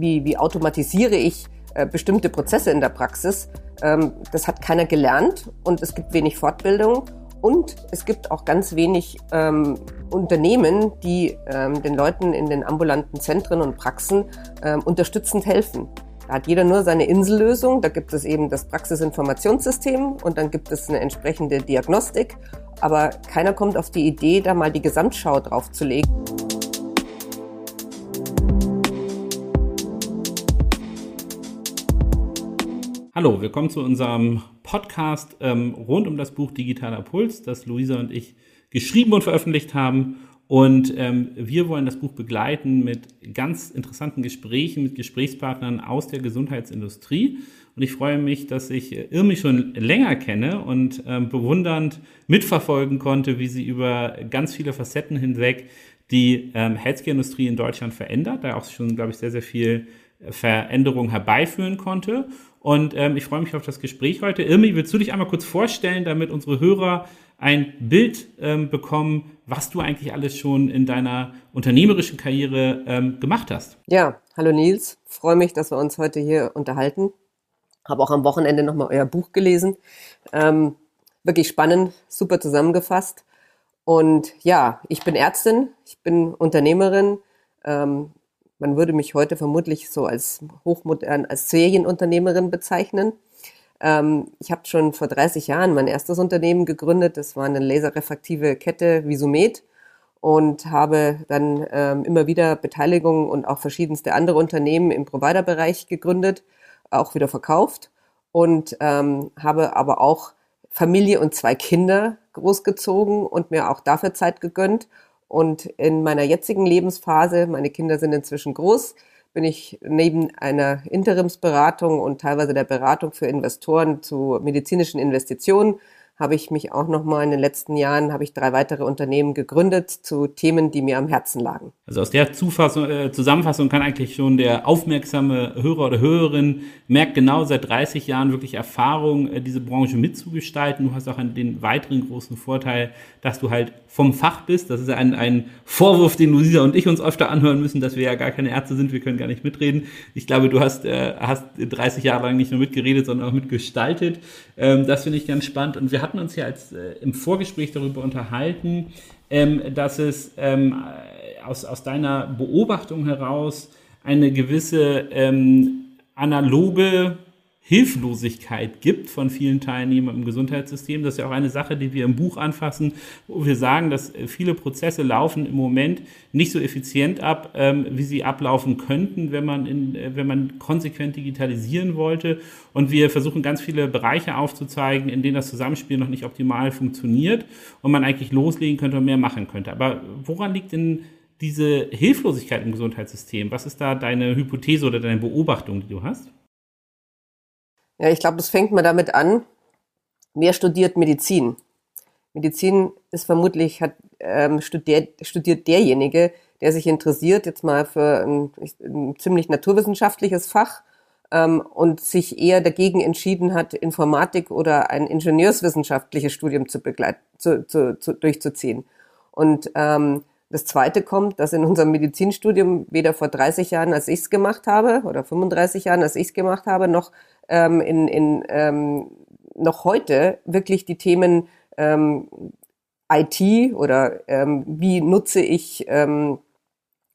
Wie, wie automatisiere ich äh, bestimmte Prozesse in der Praxis? Ähm, das hat keiner gelernt und es gibt wenig Fortbildung und es gibt auch ganz wenig ähm, Unternehmen, die ähm, den Leuten in den ambulanten Zentren und Praxen ähm, unterstützend helfen. Da hat jeder nur seine Insellösung. Da gibt es eben das Praxisinformationssystem und dann gibt es eine entsprechende Diagnostik. Aber keiner kommt auf die Idee, da mal die Gesamtschau draufzulegen. Hallo, willkommen zu unserem Podcast ähm, rund um das Buch Digitaler Puls, das Luisa und ich geschrieben und veröffentlicht haben. Und ähm, wir wollen das Buch begleiten mit ganz interessanten Gesprächen mit Gesprächspartnern aus der Gesundheitsindustrie. Und ich freue mich, dass ich Irmi schon länger kenne und ähm, bewundernd mitverfolgen konnte, wie sie über ganz viele Facetten hinweg die ähm, Healthcare-Industrie in Deutschland verändert, da auch schon, glaube ich, sehr, sehr viel Veränderung herbeiführen konnte. Und ähm, ich freue mich auf das Gespräch heute. Irmi, willst du dich einmal kurz vorstellen, damit unsere Hörer ein Bild ähm, bekommen, was du eigentlich alles schon in deiner unternehmerischen Karriere ähm, gemacht hast? Ja, hallo Nils. Freue mich, dass wir uns heute hier unterhalten. Habe auch am Wochenende nochmal euer Buch gelesen. Ähm, wirklich spannend, super zusammengefasst. Und ja, ich bin Ärztin, ich bin Unternehmerin, ähm, man würde mich heute vermutlich so als hochmodern, als Serienunternehmerin bezeichnen. Ähm, ich habe schon vor 30 Jahren mein erstes Unternehmen gegründet. Das war eine laserrefraktive Kette Visumet und habe dann ähm, immer wieder Beteiligungen und auch verschiedenste andere Unternehmen im Providerbereich gegründet, auch wieder verkauft und ähm, habe aber auch Familie und zwei Kinder großgezogen und mir auch dafür Zeit gegönnt und in meiner jetzigen Lebensphase, meine Kinder sind inzwischen groß, bin ich neben einer Interimsberatung und teilweise der Beratung für Investoren zu medizinischen Investitionen habe ich mich auch noch mal in den letzten Jahren habe ich drei weitere Unternehmen gegründet zu Themen, die mir am Herzen lagen. Also aus der äh, Zusammenfassung kann eigentlich schon der aufmerksame Hörer oder Hörerin merkt genau seit 30 Jahren wirklich Erfahrung, äh, diese Branche mitzugestalten. Du hast auch den weiteren großen Vorteil, dass du halt vom Fach bist. Das ist ein, ein Vorwurf, den Luisa und ich uns öfter anhören müssen, dass wir ja gar keine Ärzte sind, wir können gar nicht mitreden. Ich glaube, du hast, äh, hast 30 Jahre lang nicht nur mitgeredet, sondern auch mitgestaltet. Ähm, das finde ich ganz spannend. Und wir hatten uns ja als, äh, im Vorgespräch darüber unterhalten, ähm, dass es ähm, aus, aus deiner Beobachtung heraus eine gewisse ähm, analoge Hilflosigkeit gibt von vielen Teilnehmern im Gesundheitssystem. Das ist ja auch eine Sache, die wir im Buch anfassen, wo wir sagen, dass äh, viele Prozesse laufen im Moment nicht so effizient ab, ähm, wie sie ablaufen könnten, wenn man, in, äh, wenn man konsequent digitalisieren wollte. Und wir versuchen ganz viele Bereiche aufzuzeigen, in denen das Zusammenspiel noch nicht optimal funktioniert und man eigentlich loslegen könnte und mehr machen könnte. Aber woran liegt denn diese Hilflosigkeit im Gesundheitssystem? Was ist da deine Hypothese oder deine Beobachtung, die du hast? Ja, ich glaube, das fängt mal damit an, wer studiert Medizin? Medizin ist vermutlich, hat, ähm, studiert, studiert derjenige, der sich interessiert jetzt mal für ein, ein ziemlich naturwissenschaftliches Fach ähm, und sich eher dagegen entschieden hat, Informatik oder ein ingenieurswissenschaftliches Studium zu begleiten, zu, zu, zu, durchzuziehen. Und ähm, das Zweite kommt, dass in unserem Medizinstudium weder vor 30 Jahren, als ich es gemacht habe, oder 35 Jahren, als ich es gemacht habe, noch ähm, in, in ähm, noch heute wirklich die Themen ähm, IT oder ähm, wie nutze ich ähm,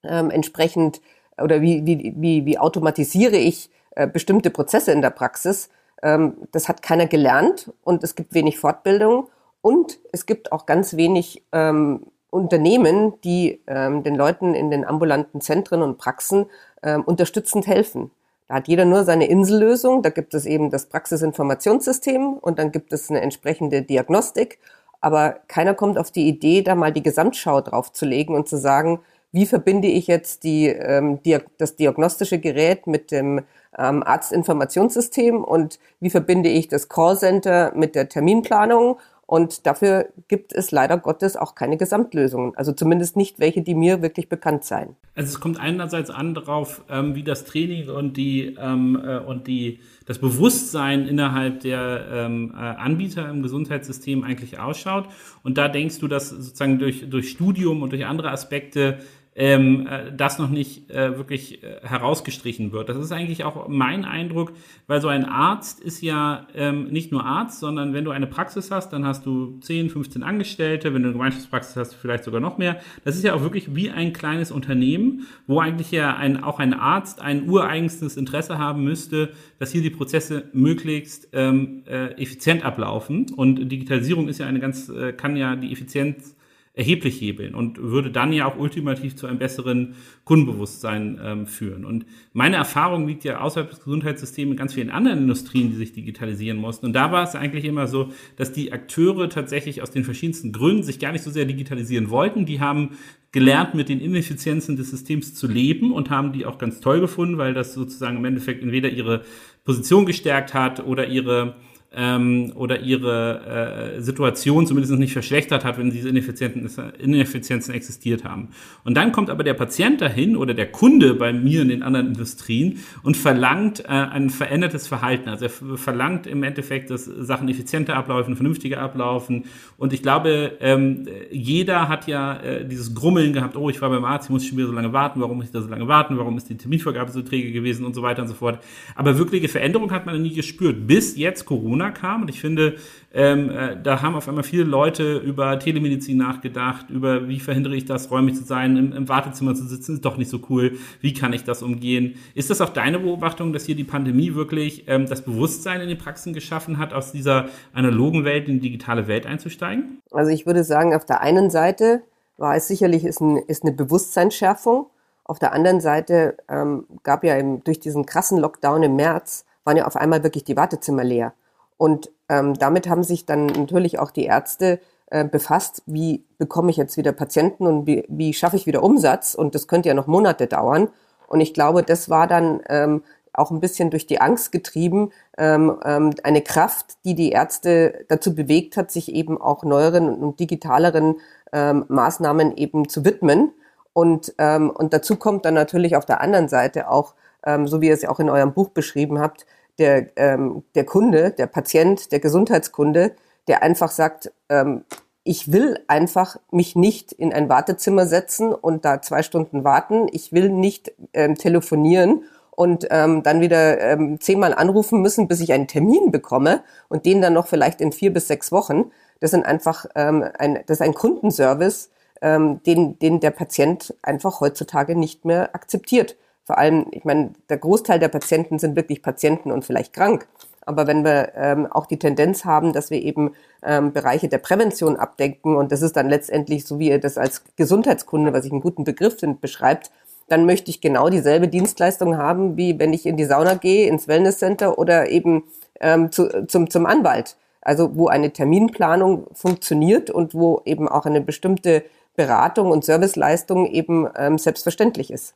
ähm, entsprechend oder wie, wie, wie, wie automatisiere ich äh, bestimmte Prozesse in der Praxis, ähm, das hat keiner gelernt und es gibt wenig Fortbildung und es gibt auch ganz wenig ähm, Unternehmen, die ähm, den Leuten in den ambulanten Zentren und Praxen ähm, unterstützend helfen. Da hat jeder nur seine Insellösung. Da gibt es eben das Praxisinformationssystem und dann gibt es eine entsprechende Diagnostik. Aber keiner kommt auf die Idee, da mal die Gesamtschau draufzulegen und zu sagen, wie verbinde ich jetzt die, ähm, das diagnostische Gerät mit dem ähm, Arztinformationssystem und wie verbinde ich das Callcenter mit der Terminplanung und dafür gibt es leider Gottes auch keine Gesamtlösungen. Also zumindest nicht welche, die mir wirklich bekannt seien. Also es kommt einerseits an darauf, ähm, wie das Training und die ähm, äh, und die das Bewusstsein innerhalb der ähm, äh, Anbieter im Gesundheitssystem eigentlich ausschaut. Und da denkst du, dass sozusagen durch durch Studium und durch andere Aspekte ähm, äh, das noch nicht äh, wirklich äh, herausgestrichen wird. Das ist eigentlich auch mein Eindruck, weil so ein Arzt ist ja ähm, nicht nur Arzt, sondern wenn du eine Praxis hast, dann hast du 10, 15 Angestellte, wenn du eine Gemeinschaftspraxis hast, vielleicht sogar noch mehr. Das ist ja auch wirklich wie ein kleines Unternehmen, wo eigentlich ja ein, auch ein Arzt ein ureigenstes Interesse haben müsste, dass hier die Prozesse möglichst ähm, äh, effizient ablaufen. Und Digitalisierung ist ja eine ganz, äh, kann ja die Effizienz erheblich hebeln und würde dann ja auch ultimativ zu einem besseren Kundenbewusstsein ähm, führen. Und meine Erfahrung liegt ja außerhalb des Gesundheitssystems in ganz vielen anderen Industrien, die sich digitalisieren mussten. Und da war es eigentlich immer so, dass die Akteure tatsächlich aus den verschiedensten Gründen sich gar nicht so sehr digitalisieren wollten. Die haben gelernt, mit den Ineffizienzen des Systems zu leben und haben die auch ganz toll gefunden, weil das sozusagen im Endeffekt entweder ihre Position gestärkt hat oder ihre ähm, oder ihre äh, Situation zumindest nicht verschlechtert hat, wenn diese Ineffizienzen existiert haben. Und dann kommt aber der Patient dahin oder der Kunde bei mir in den anderen Industrien und verlangt äh, ein verändertes Verhalten. Also er verlangt im Endeffekt, dass Sachen effizienter ablaufen, vernünftiger ablaufen. Und ich glaube, ähm, jeder hat ja äh, dieses Grummeln gehabt, oh, ich war beim Arzt, ich muss schon wieder so lange warten, warum muss ich da so lange warten, warum ist die Terminvergabe so träge gewesen und so weiter und so fort. Aber wirkliche Veränderung hat man nie gespürt, bis jetzt Corona Corona kam. Und ich finde, ähm, äh, da haben auf einmal viele Leute über Telemedizin nachgedacht, über wie verhindere ich das, räumlich zu sein, im, im, Wartezimmer zu sitzen, ist doch nicht so cool. Wie kann ich das umgehen? Ist das auch deine Beobachtung, dass hier die Pandemie wirklich ähm, das Bewusstsein in den Praxen geschaffen hat, aus dieser analogen Welt in die digitale Welt einzusteigen? Also ich würde sagen, auf der einen Seite war es sicherlich ist, ein, ist eine Bewusstseinsschärfung. Auf der anderen Seite ähm, gab ja im, durch diesen krassen Lockdown im März waren ja auf einmal wirklich die Wartezimmer leer. Und ähm, damit haben sich dann natürlich auch die Ärzte äh, befasst, wie bekomme ich jetzt wieder Patienten und wie, wie schaffe ich wieder Umsatz. Und das könnte ja noch Monate dauern. Und ich glaube, das war dann ähm, auch ein bisschen durch die Angst getrieben, ähm, ähm, eine Kraft, die die Ärzte dazu bewegt hat, sich eben auch neueren und digitaleren ähm, Maßnahmen eben zu widmen. Und, ähm, und dazu kommt dann natürlich auf der anderen Seite auch, ähm, so wie ihr es ja auch in eurem Buch beschrieben habt, der, ähm, der Kunde, der Patient, der Gesundheitskunde, der einfach sagt, ähm, ich will einfach mich nicht in ein Wartezimmer setzen und da zwei Stunden warten. Ich will nicht ähm, telefonieren und ähm, dann wieder ähm, zehnmal anrufen müssen, bis ich einen Termin bekomme und den dann noch vielleicht in vier bis sechs Wochen. Das sind einfach ähm, ein, das ist ein Kundenservice, ähm, den, den der Patient einfach heutzutage nicht mehr akzeptiert. Vor allem, ich meine, der Großteil der Patienten sind wirklich Patienten und vielleicht krank. Aber wenn wir ähm, auch die Tendenz haben, dass wir eben ähm, Bereiche der Prävention abdenken und das ist dann letztendlich, so wie ihr das als Gesundheitskunde, was ich einen guten Begriff finde, beschreibt, dann möchte ich genau dieselbe Dienstleistung haben, wie wenn ich in die Sauna gehe, ins Wellnesscenter oder eben ähm, zu, zum, zum Anwalt. Also wo eine Terminplanung funktioniert und wo eben auch eine bestimmte Beratung und Serviceleistung eben ähm, selbstverständlich ist.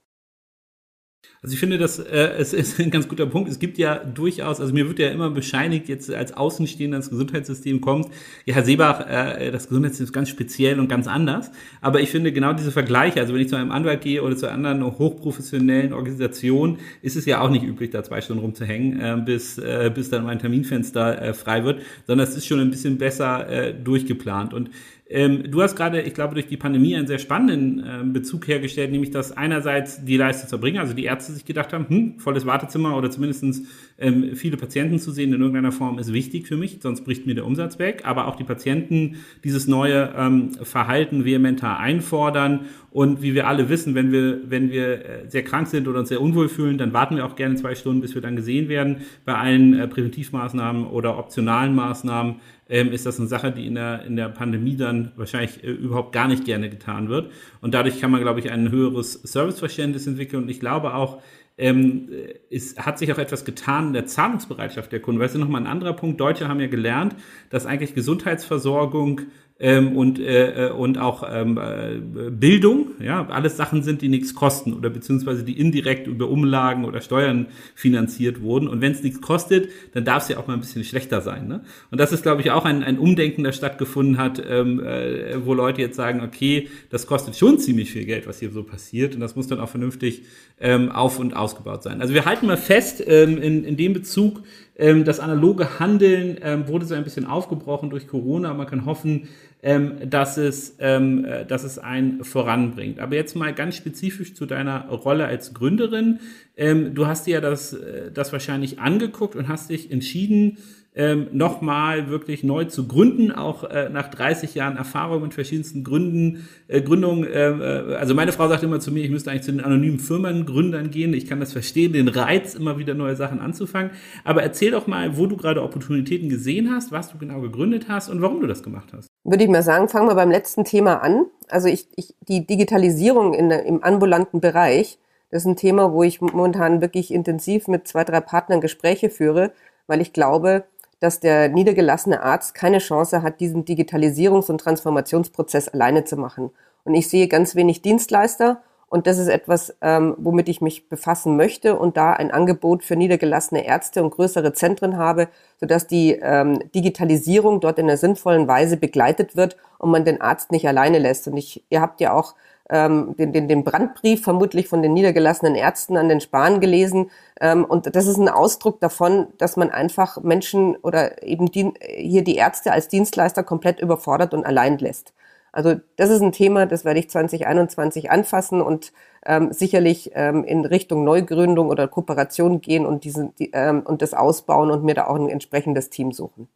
Also ich finde, das äh, es ist ein ganz guter Punkt. Es gibt ja durchaus, also mir wird ja immer bescheinigt, jetzt als Außenstehender ins Gesundheitssystem kommt, ja, Herr Seebach, äh, das Gesundheitssystem ist ganz speziell und ganz anders. Aber ich finde genau diese Vergleiche, also wenn ich zu einem Anwalt gehe oder zu anderen hochprofessionellen Organisationen, ist es ja auch nicht üblich, da zwei Stunden rumzuhängen, äh, bis, äh, bis dann mein Terminfenster äh, frei wird, sondern es ist schon ein bisschen besser äh, durchgeplant. Und ähm, du hast gerade, ich glaube, durch die Pandemie einen sehr spannenden äh, Bezug hergestellt, nämlich dass einerseits die Leistungserbringer, also die Ärzte sich gedacht haben, hm, volles Wartezimmer oder zumindest ähm, viele Patienten zu sehen in irgendeiner Form ist wichtig für mich, sonst bricht mir der Umsatz weg. Aber auch die Patienten dieses neue ähm, Verhalten vehementer einfordern. Und wie wir alle wissen, wenn wir, wenn wir äh, sehr krank sind oder uns sehr unwohl fühlen, dann warten wir auch gerne zwei Stunden, bis wir dann gesehen werden. Bei allen äh, Präventivmaßnahmen oder optionalen Maßnahmen ähm, ist das eine Sache, die in der, in der Pandemie dann wahrscheinlich äh, überhaupt gar nicht gerne getan wird. Und dadurch kann man, glaube ich, ein höheres Serviceverständnis entwickeln. Und ich glaube auch, ähm, es hat sich auch etwas getan in der Zahlungsbereitschaft der Kunden. Weißt du, nochmal ein anderer Punkt. Deutsche haben ja gelernt, dass eigentlich Gesundheitsversorgung ähm, und, äh, äh, und auch ähm, äh, Bildung, ja, alles Sachen sind, die nichts kosten oder beziehungsweise die indirekt über Umlagen oder Steuern finanziert wurden. Und wenn es nichts kostet, dann darf es ja auch mal ein bisschen schlechter sein. Ne? Und das ist, glaube ich, auch ein, ein Umdenken, das stattgefunden hat, ähm, äh, wo Leute jetzt sagen, okay, das kostet schon ziemlich viel Geld, was hier so passiert. Und das muss dann auch vernünftig ähm, auf- und ausgebaut sein. Also wir halten mal fest, ähm, in, in dem Bezug, ähm, das analoge Handeln ähm, wurde so ein bisschen aufgebrochen durch Corona. Man kann hoffen, ähm, dass, es, ähm, äh, dass es einen voranbringt. Aber jetzt mal ganz spezifisch zu deiner Rolle als Gründerin. Ähm, du hast dir ja das, äh, das wahrscheinlich angeguckt und hast dich entschieden, ähm, nochmal wirklich neu zu gründen, auch äh, nach 30 Jahren Erfahrung in verschiedensten Gründen, äh, Gründungen. Äh, äh, also meine Frau sagt immer zu mir, ich müsste eigentlich zu den anonymen Firmengründern gehen. Ich kann das verstehen, den Reiz, immer wieder neue Sachen anzufangen. Aber erzähl doch mal, wo du gerade Opportunitäten gesehen hast, was du genau gegründet hast und warum du das gemacht hast. Würde ich mal sagen, fangen wir beim letzten Thema an. Also ich, ich die Digitalisierung in, im ambulanten Bereich, das ist ein Thema, wo ich momentan wirklich intensiv mit zwei, drei Partnern Gespräche führe, weil ich glaube, dass der niedergelassene Arzt keine Chance hat, diesen Digitalisierungs- und Transformationsprozess alleine zu machen. Und ich sehe ganz wenig Dienstleister und das ist etwas, ähm, womit ich mich befassen möchte und da ein Angebot für niedergelassene Ärzte und größere Zentren habe, sodass die ähm, Digitalisierung dort in einer sinnvollen Weise begleitet wird und man den Arzt nicht alleine lässt. Und ich, ihr habt ja auch ähm, den, den, den Brandbrief vermutlich von den niedergelassenen Ärzten an den Spahn gelesen. Ähm, und das ist ein Ausdruck davon, dass man einfach Menschen oder eben die, hier die Ärzte als Dienstleister komplett überfordert und allein lässt. Also das ist ein Thema, das werde ich 2021 anfassen und ähm, sicherlich ähm, in Richtung Neugründung oder Kooperation gehen und, diesen, die, ähm, und das ausbauen und mir da auch ein entsprechendes Team suchen.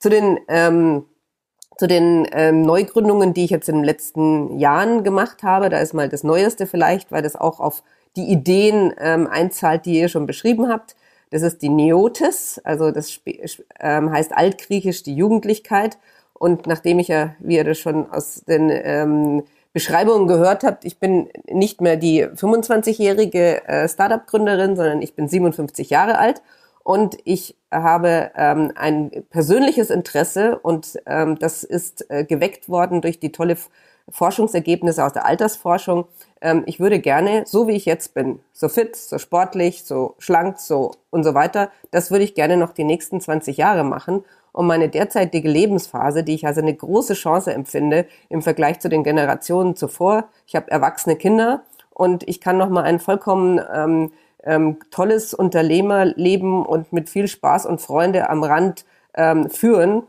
Zu den ähm, zu den ähm, Neugründungen, die ich jetzt in den letzten Jahren gemacht habe, da ist mal das Neueste vielleicht, weil das auch auf die Ideen ähm, einzahlt, die ihr schon beschrieben habt. Das ist die Neotis, also das ähm, heißt altgriechisch die Jugendlichkeit. Und nachdem ich ja, wie ihr das schon aus den ähm, Beschreibungen gehört habt, ich bin nicht mehr die 25-jährige äh, Startup-Gründerin, sondern ich bin 57 Jahre alt und ich habe ähm, ein persönliches Interesse und ähm, das ist äh, geweckt worden durch die tolle Forschungsergebnisse aus der Altersforschung. Ähm, ich würde gerne, so wie ich jetzt bin, so fit, so sportlich, so schlank, so und so weiter, das würde ich gerne noch die nächsten 20 Jahre machen. Und meine derzeitige Lebensphase, die ich als eine große Chance empfinde im Vergleich zu den Generationen zuvor, ich habe erwachsene Kinder und ich kann noch mal ein vollkommen ähm, ähm, tolles Unternehmerleben und mit viel Spaß und Freunde am Rand ähm, führen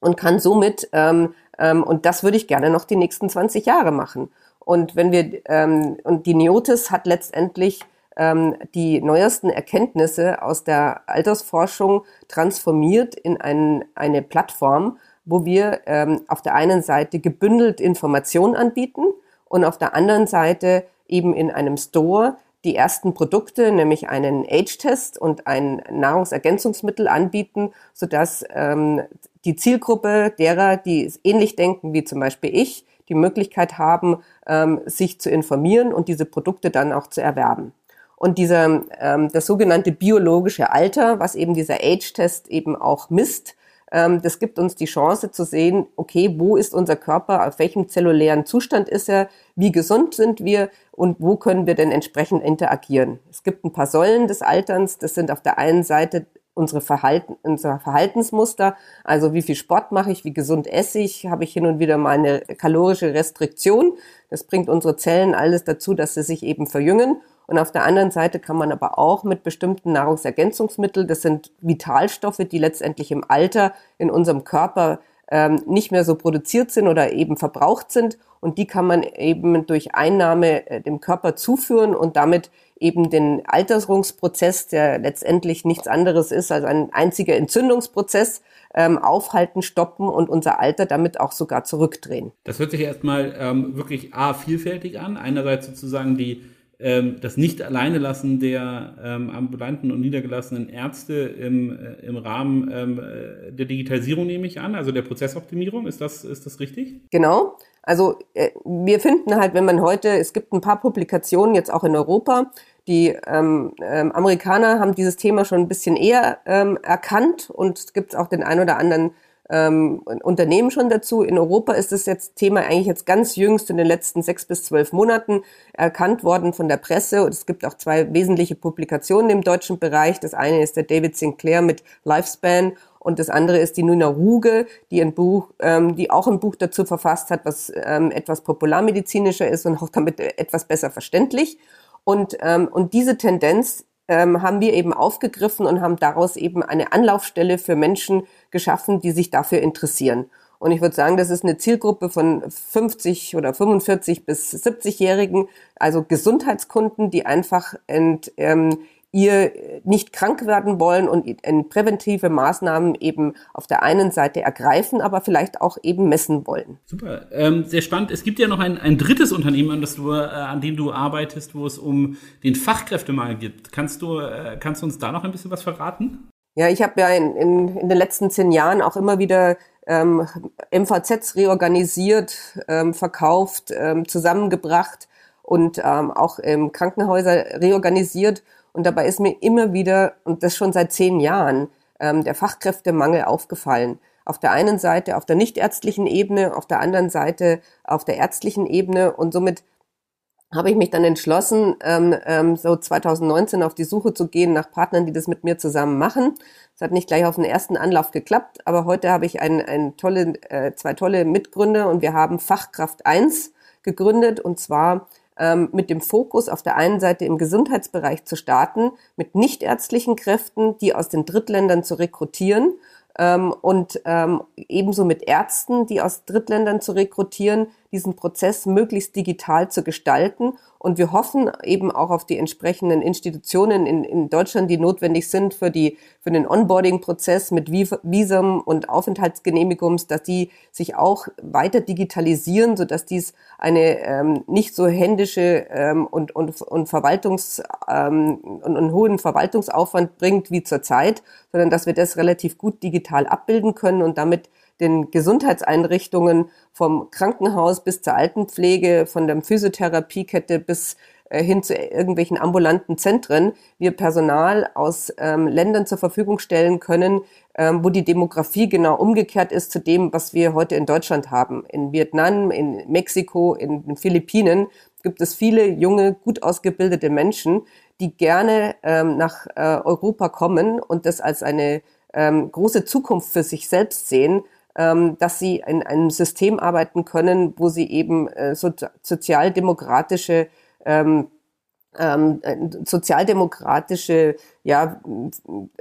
und kann somit, ähm, ähm, und das würde ich gerne noch die nächsten 20 Jahre machen. Und wenn wir, ähm, und die Neotis hat letztendlich ähm, die neuesten Erkenntnisse aus der Altersforschung transformiert in ein, eine Plattform, wo wir ähm, auf der einen Seite gebündelt Informationen anbieten und auf der anderen Seite eben in einem Store die ersten Produkte, nämlich einen Age-Test und ein Nahrungsergänzungsmittel anbieten, sodass ähm, die Zielgruppe derer, die ähnlich denken wie zum Beispiel ich, die Möglichkeit haben, ähm, sich zu informieren und diese Produkte dann auch zu erwerben. Und dieser, ähm, das sogenannte biologische Alter, was eben dieser Age-Test eben auch misst, ähm, das gibt uns die Chance zu sehen, okay, wo ist unser Körper, auf welchem zellulären Zustand ist er, wie gesund sind wir und wo können wir denn entsprechend interagieren. Es gibt ein paar Säulen des Alterns, das sind auf der einen Seite unsere Verhalten, unser Verhaltensmuster, also wie viel Sport mache ich, wie gesund esse ich, habe ich hin und wieder mal eine kalorische Restriktion. Das bringt unsere Zellen alles dazu, dass sie sich eben verjüngen. Und auf der anderen Seite kann man aber auch mit bestimmten Nahrungsergänzungsmitteln, das sind Vitalstoffe, die letztendlich im Alter in unserem Körper ähm, nicht mehr so produziert sind oder eben verbraucht sind. Und die kann man eben durch Einnahme äh, dem Körper zuführen und damit eben den Alterungsprozess, der letztendlich nichts anderes ist als ein einziger Entzündungsprozess, ähm, aufhalten, stoppen und unser Alter damit auch sogar zurückdrehen. Das hört sich erstmal ähm, wirklich A, vielfältig an. Einerseits sozusagen die ähm, das nicht alleine lassen der ähm, ambulanten und niedergelassenen Ärzte im, äh, im Rahmen ähm, äh, der Digitalisierung nehme ich an, also der Prozessoptimierung. Ist das, ist das richtig? Genau. Also äh, wir finden halt, wenn man heute, es gibt ein paar Publikationen jetzt auch in Europa, die ähm, ähm, Amerikaner haben dieses Thema schon ein bisschen eher ähm, erkannt und es gibt auch den ein oder anderen ähm, Unternehmen schon dazu. In Europa ist das jetzt Thema eigentlich jetzt ganz jüngst in den letzten sechs bis zwölf Monaten erkannt worden von der Presse. Und es gibt auch zwei wesentliche Publikationen im deutschen Bereich. Das eine ist der David Sinclair mit Lifespan und das andere ist die Nuna Ruge, die ein Buch, ähm, die auch ein Buch dazu verfasst hat, was ähm, etwas popularmedizinischer ist und auch damit etwas besser verständlich. Und, ähm, und diese Tendenz ähm, haben wir eben aufgegriffen und haben daraus eben eine Anlaufstelle für Menschen geschaffen, die sich dafür interessieren. Und ich würde sagen, das ist eine Zielgruppe von 50 oder 45 bis 70-Jährigen, also Gesundheitskunden, die einfach ent, ähm, ihr nicht krank werden wollen und präventive Maßnahmen eben auf der einen Seite ergreifen, aber vielleicht auch eben messen wollen. Super, ähm, sehr spannend. Es gibt ja noch ein, ein drittes Unternehmen, an, das du, äh, an dem du arbeitest, wo es um den Fachkräftemangel geht. Kannst du, äh, kannst du uns da noch ein bisschen was verraten? Ja, ich habe ja in, in, in den letzten zehn Jahren auch immer wieder ähm, MVZs reorganisiert, ähm, verkauft, ähm, zusammengebracht und ähm, auch ähm, Krankenhäuser reorganisiert. Und dabei ist mir immer wieder, und das schon seit zehn Jahren, ähm, der Fachkräftemangel aufgefallen. Auf der einen Seite auf der nichtärztlichen Ebene, auf der anderen Seite auf der ärztlichen Ebene. Und somit habe ich mich dann entschlossen, ähm, ähm, so 2019 auf die Suche zu gehen nach Partnern, die das mit mir zusammen machen. Es hat nicht gleich auf den ersten Anlauf geklappt, aber heute habe ich ein, ein tolle, äh, zwei tolle Mitgründer und wir haben Fachkraft 1 gegründet und zwar mit dem Fokus auf der einen Seite im Gesundheitsbereich zu starten, mit nichtärztlichen Kräften, die aus den Drittländern zu rekrutieren ähm, und ähm, ebenso mit Ärzten, die aus Drittländern zu rekrutieren, diesen Prozess möglichst digital zu gestalten. Und wir hoffen eben auch auf die entsprechenden Institutionen in, in Deutschland, die notwendig sind für, die, für den Onboarding-Prozess mit Visum und Aufenthaltsgenehmigungs, dass die sich auch weiter digitalisieren, sodass dies eine ähm, nicht so händische ähm, und, und, und, Verwaltungs, ähm, und, und hohen Verwaltungsaufwand bringt wie zurzeit, sondern dass wir das relativ gut digital abbilden können und damit den Gesundheitseinrichtungen vom Krankenhaus bis zur Altenpflege, von der Physiotherapiekette bis äh, hin zu irgendwelchen ambulanten Zentren wir Personal aus ähm, Ländern zur Verfügung stellen können, ähm, wo die Demografie genau umgekehrt ist zu dem, was wir heute in Deutschland haben. In Vietnam, in Mexiko, in den Philippinen gibt es viele junge, gut ausgebildete Menschen, die gerne ähm, nach äh, Europa kommen und das als eine ähm, große Zukunft für sich selbst sehen, ähm, dass sie in einem System arbeiten können, wo sie eben äh, so, sozialdemokratische ähm, ähm, sozialdemokratische ja,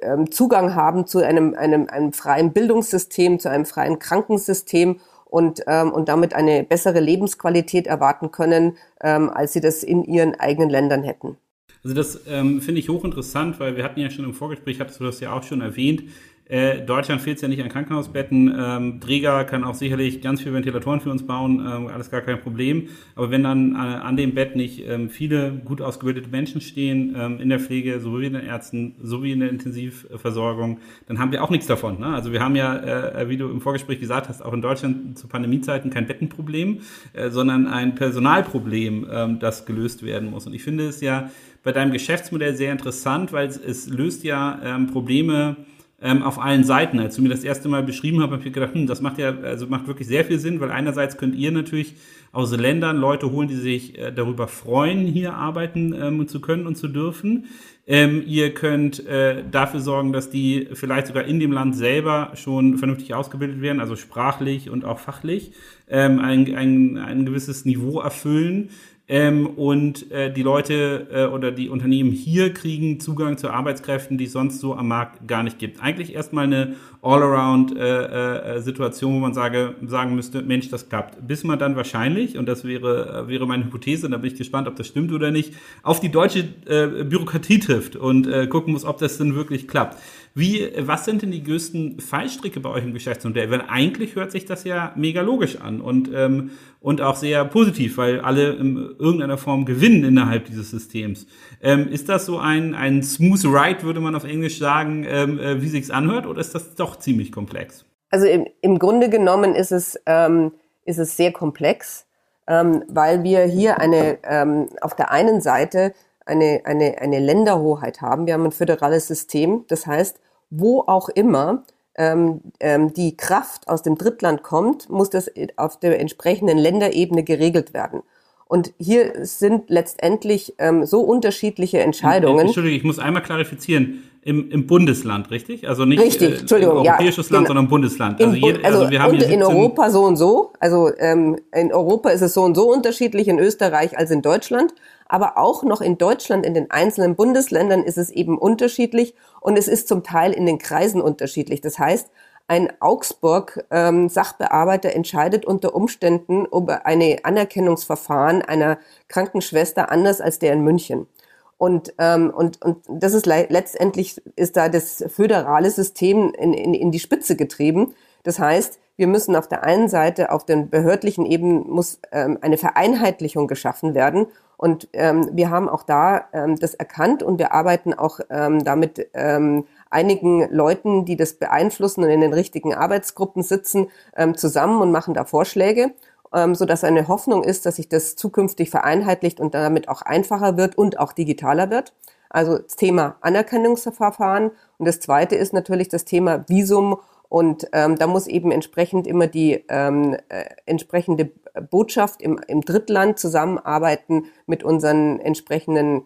ähm, Zugang haben zu einem, einem, einem freien Bildungssystem, zu einem freien Krankensystem und, ähm, und damit eine bessere Lebensqualität erwarten können, ähm, als sie das in ihren eigenen Ländern hätten. Also das ähm, finde ich hochinteressant, weil wir hatten ja schon im Vorgespräch, hattest du das ja auch schon erwähnt, äh, Deutschland fehlt es ja nicht an Krankenhausbetten. Ähm, Träger kann auch sicherlich ganz viele Ventilatoren für uns bauen, ähm, alles gar kein Problem. Aber wenn dann äh, an dem Bett nicht ähm, viele gut ausgebildete Menschen stehen, ähm, in der Pflege, sowie in den Ärzten, sowie in der Intensivversorgung, dann haben wir auch nichts davon. Ne? Also wir haben ja, äh, wie du im Vorgespräch gesagt hast, auch in Deutschland zu Pandemiezeiten kein Bettenproblem, äh, sondern ein Personalproblem, ähm, das gelöst werden muss. Und ich finde es ja bei deinem Geschäftsmodell sehr interessant, weil es, es löst ja ähm, Probleme, ähm, auf allen Seiten. Als du mir das erste Mal beschrieben hast, habe ich gedacht, hm, das macht ja, also macht wirklich sehr viel Sinn, weil einerseits könnt ihr natürlich aus Ländern Leute holen, die sich äh, darüber freuen, hier arbeiten ähm, zu können und zu dürfen. Ähm, ihr könnt äh, dafür sorgen, dass die vielleicht sogar in dem Land selber schon vernünftig ausgebildet werden, also sprachlich und auch fachlich, ähm, ein, ein, ein gewisses Niveau erfüllen. Ähm, und äh, die Leute äh, oder die Unternehmen hier kriegen Zugang zu Arbeitskräften, die es sonst so am Markt gar nicht gibt. Eigentlich erstmal eine All-Around-Situation, äh, äh, wo man sage, sagen müsste, Mensch, das klappt. Bis man dann wahrscheinlich, und das wäre, äh, wäre meine Hypothese, da bin ich gespannt, ob das stimmt oder nicht, auf die deutsche äh, Bürokratie trifft und gucken muss, ob das denn wirklich klappt. Wie, was sind denn die größten Fallstricke bei euch im Geschäftsmodell? Weil eigentlich hört sich das ja mega logisch an und, ähm, und auch sehr positiv, weil alle in irgendeiner Form gewinnen innerhalb dieses Systems. Ähm, ist das so ein, ein smooth ride, würde man auf Englisch sagen, ähm, äh, wie sich's anhört, oder ist das doch ziemlich komplex? Also im, im Grunde genommen ist es, ähm, ist es sehr komplex, ähm, weil wir hier eine, ähm, auf der einen Seite eine, eine, eine Länderhoheit haben. Wir haben ein föderales System. Das heißt, wo auch immer ähm, ähm, die Kraft aus dem Drittland kommt, muss das auf der entsprechenden Länderebene geregelt werden. Und hier sind letztendlich ähm, so unterschiedliche Entscheidungen. Entschuldigung, ich muss einmal klarifizieren. Im, im Bundesland, richtig? Also nicht richtig, äh, Entschuldigung, europäisches ja, Land, genau. sondern Bundesland. Also, jede, also, also wir haben hier in Europa so und so. Also ähm, in Europa ist es so und so unterschiedlich, in Österreich als in Deutschland. Aber auch noch in Deutschland, in den einzelnen Bundesländern ist es eben unterschiedlich und es ist zum Teil in den Kreisen unterschiedlich. Das heißt, ein Augsburg-Sachbearbeiter ähm, entscheidet unter Umständen über eine Anerkennungsverfahren einer Krankenschwester anders als der in München. Und, ähm, und, und das ist letztendlich ist da das föderale System in, in, in die Spitze getrieben. Das heißt, wir müssen auf der einen Seite auf den behördlichen Ebenen muss ähm, eine Vereinheitlichung geschaffen werden. Und ähm, wir haben auch da ähm, das erkannt und wir arbeiten auch ähm, damit ähm, einigen Leuten, die das beeinflussen und in den richtigen Arbeitsgruppen sitzen, ähm, zusammen und machen da Vorschläge, ähm, so dass eine Hoffnung ist, dass sich das zukünftig vereinheitlicht und damit auch einfacher wird und auch digitaler wird. Also das Thema Anerkennungsverfahren. Und das zweite ist natürlich das Thema Visum und ähm, da muss eben entsprechend immer die ähm, äh, entsprechende Botschaft im, im Drittland zusammenarbeiten mit unseren entsprechenden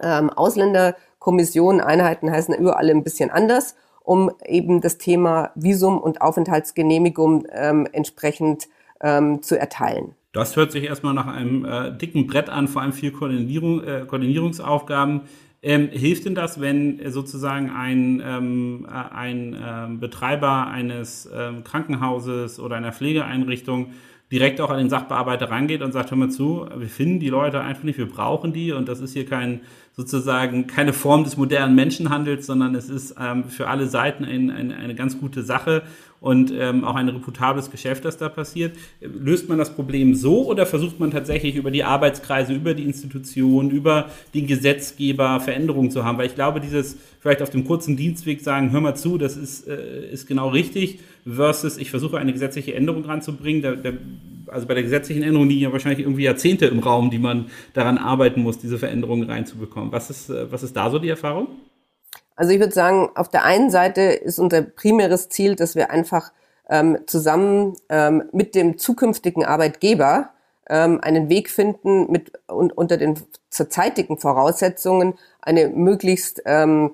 ähm, Ausländer Kommissionen, Einheiten heißen überall ein bisschen anders, um eben das Thema Visum und Aufenthaltsgenehmigung ähm, entsprechend ähm, zu erteilen. Das hört sich erstmal nach einem äh, dicken Brett an, vor allem viel Koordinierung, äh, Koordinierungsaufgaben. Ähm, hilft denn das, wenn sozusagen ein, ähm, äh, ein ähm, Betreiber eines ähm, Krankenhauses oder einer Pflegeeinrichtung direkt auch an den Sachbearbeiter rangeht und sagt, hör mal zu, wir finden die Leute einfach nicht, wir brauchen die und das ist hier kein sozusagen keine Form des modernen Menschenhandels, sondern es ist ähm, für alle Seiten ein, ein, eine ganz gute Sache und ähm, auch ein reputables Geschäft, das da passiert. Löst man das Problem so oder versucht man tatsächlich über die Arbeitskreise, über die Institutionen, über den Gesetzgeber Veränderungen zu haben? Weil ich glaube, dieses vielleicht auf dem kurzen Dienstweg sagen, hör mal zu, das ist, äh, ist genau richtig, versus ich versuche eine gesetzliche Änderung ranzubringen. Da, da, also bei der gesetzlichen Änderung liegen ja wahrscheinlich irgendwie Jahrzehnte im Raum, die man daran arbeiten muss, diese Veränderungen reinzubekommen. Was ist, äh, was ist da so die Erfahrung? Also ich würde sagen, auf der einen Seite ist unser primäres Ziel, dass wir einfach ähm, zusammen ähm, mit dem zukünftigen Arbeitgeber ähm, einen Weg finden, mit und, unter den zurzeitigen Voraussetzungen eine möglichst ähm,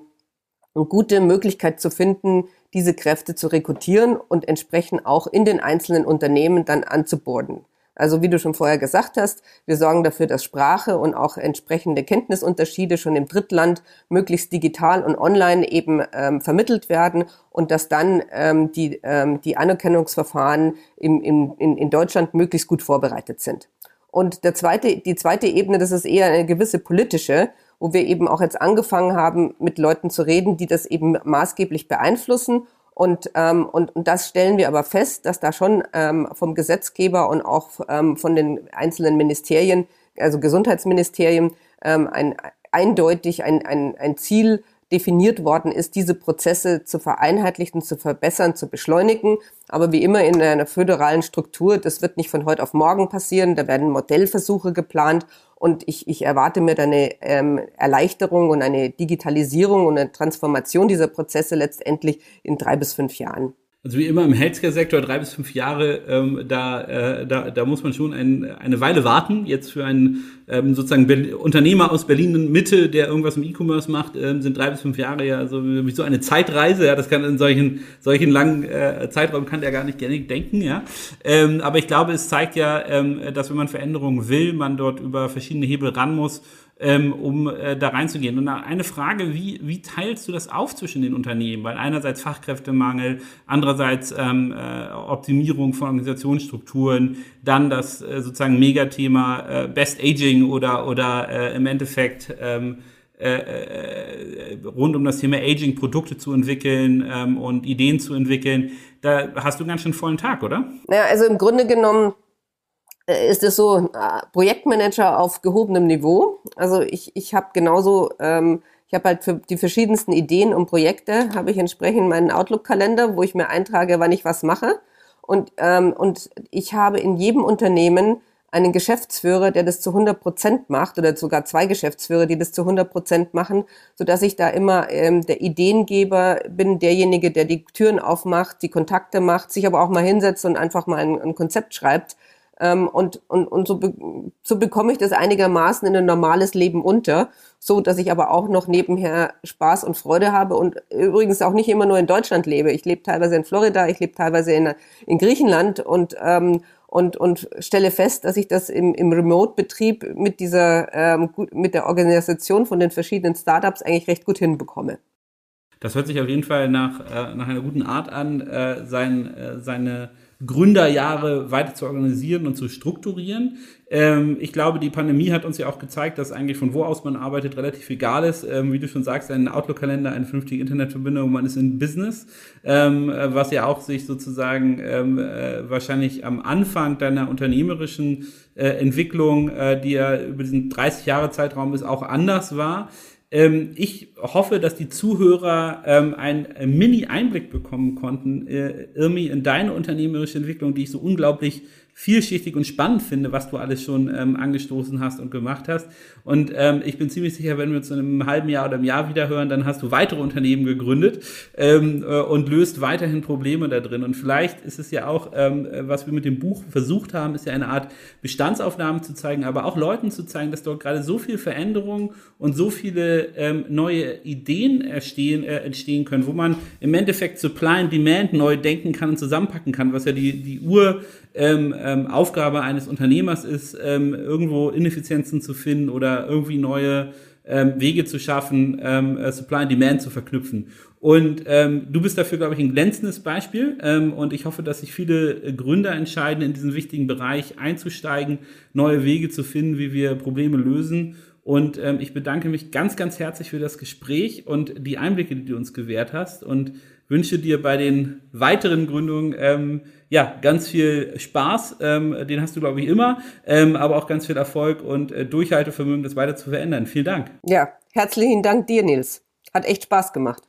gute Möglichkeit zu finden, diese Kräfte zu rekrutieren und entsprechend auch in den einzelnen Unternehmen dann anzuborden. Also wie du schon vorher gesagt hast, wir sorgen dafür, dass Sprache und auch entsprechende Kenntnisunterschiede schon im Drittland möglichst digital und online eben ähm, vermittelt werden und dass dann ähm, die, ähm, die Anerkennungsverfahren im, im, in, in Deutschland möglichst gut vorbereitet sind. Und der zweite, die zweite Ebene, das ist eher eine gewisse politische, wo wir eben auch jetzt angefangen haben, mit Leuten zu reden, die das eben maßgeblich beeinflussen und, ähm, und, und das stellen wir aber fest, dass da schon ähm, vom Gesetzgeber und auch ähm, von den einzelnen Ministerien, also Gesundheitsministerien, ähm, ein, eindeutig ein, ein, ein Ziel definiert worden ist, diese Prozesse zu vereinheitlichen, zu verbessern, zu beschleunigen. Aber wie immer in einer föderalen Struktur, das wird nicht von heute auf morgen passieren. Da werden Modellversuche geplant und ich, ich erwarte mir da eine ähm, Erleichterung und eine Digitalisierung und eine Transformation dieser Prozesse letztendlich in drei bis fünf Jahren. Also wie immer im Healthcare-Sektor drei bis fünf Jahre, ähm, da, äh, da, da muss man schon ein, eine Weile warten. Jetzt für einen ähm, sozusagen Be Unternehmer aus Berlin Mitte, der irgendwas im E-Commerce macht, ähm, sind drei bis fünf Jahre ja so wie so eine Zeitreise. Ja, das kann in solchen solchen langen äh, Zeitraum kann der gar nicht gerne denken. Ja, ähm, aber ich glaube, es zeigt ja, ähm, dass wenn man Veränderungen will, man dort über verschiedene Hebel ran muss ähm, um äh, da reinzugehen. Und eine Frage, wie, wie teilst du das auf zwischen den Unternehmen? Weil einerseits Fachkräftemangel, andererseits ähm, äh, Optimierung von Organisationsstrukturen, dann das äh, sozusagen Megathema äh, Best Aging oder, oder äh, im Endeffekt ähm, äh, äh, rund um das Thema Aging Produkte zu entwickeln ähm, und Ideen zu entwickeln. Da hast du einen ganz schön vollen Tag, oder? Naja, also im Grunde genommen äh, ist es so äh, Projektmanager auf gehobenem Niveau. Also ich, ich habe genauso, ähm, ich habe halt für die verschiedensten Ideen und Projekte, habe ich entsprechend meinen Outlook-Kalender, wo ich mir eintrage, wann ich was mache. Und, ähm, und ich habe in jedem Unternehmen einen Geschäftsführer, der das zu 100 Prozent macht oder sogar zwei Geschäftsführer, die das zu 100 Prozent machen, so dass ich da immer ähm, der Ideengeber bin, derjenige, der die Türen aufmacht, die Kontakte macht, sich aber auch mal hinsetzt und einfach mal ein, ein Konzept schreibt, und, und, und so, be so bekomme ich das einigermaßen in ein normales Leben unter, so dass ich aber auch noch nebenher Spaß und Freude habe und übrigens auch nicht immer nur in Deutschland lebe. Ich lebe teilweise in Florida, ich lebe teilweise in, in Griechenland und ähm, und, und stelle fest, dass ich das im, im Remote-Betrieb mit dieser ähm, mit der Organisation von den verschiedenen Startups eigentlich recht gut hinbekomme. Das hört sich auf jeden Fall nach, äh, nach einer guten Art an, äh, sein, äh, seine Gründerjahre weiter zu organisieren und zu strukturieren. Ähm, ich glaube, die Pandemie hat uns ja auch gezeigt, dass eigentlich von wo aus man arbeitet relativ egal ist. Ähm, wie du schon sagst, ein Outlook-Kalender, eine vernünftige Internetverbindung, man ist in Business, ähm, äh, was ja auch sich sozusagen ähm, äh, wahrscheinlich am Anfang deiner unternehmerischen äh, Entwicklung, äh, die ja über diesen 30 Jahre Zeitraum ist, auch anders war. Ähm, ich hoffe, dass die Zuhörer ähm, einen Mini-Einblick bekommen konnten, äh, Irmi, in deine unternehmerische Entwicklung, die ich so unglaublich vielschichtig und spannend finde, was du alles schon ähm, angestoßen hast und gemacht hast. Und ähm, ich bin ziemlich sicher, wenn wir uns in einem halben Jahr oder einem Jahr wieder hören, dann hast du weitere Unternehmen gegründet ähm, äh, und löst weiterhin Probleme da drin. Und vielleicht ist es ja auch, ähm, was wir mit dem Buch versucht haben, ist ja eine Art Bestandsaufnahmen zu zeigen, aber auch Leuten zu zeigen, dass dort gerade so viel Veränderung und so viele ähm, neue Ideen entstehen, äh, entstehen können, wo man im Endeffekt Supply and Demand neu denken kann und zusammenpacken kann, was ja die, die Ur- ähm, ähm, Aufgabe eines Unternehmers ist, ähm, irgendwo Ineffizienzen zu finden oder irgendwie neue ähm, Wege zu schaffen, ähm, äh, Supply and Demand zu verknüpfen. Und ähm, du bist dafür, glaube ich, ein glänzendes Beispiel. Ähm, und ich hoffe, dass sich viele Gründer entscheiden, in diesen wichtigen Bereich einzusteigen, neue Wege zu finden, wie wir Probleme lösen. Und ähm, ich bedanke mich ganz, ganz herzlich für das Gespräch und die Einblicke, die du uns gewährt hast. Und wünsche dir bei den weiteren Gründungen ähm, ja ganz viel Spaß. Ähm, den hast du glaube ich immer, ähm, aber auch ganz viel Erfolg und äh, Durchhaltevermögen, das weiter zu verändern. Vielen Dank. Ja, herzlichen Dank dir, Nils. Hat echt Spaß gemacht.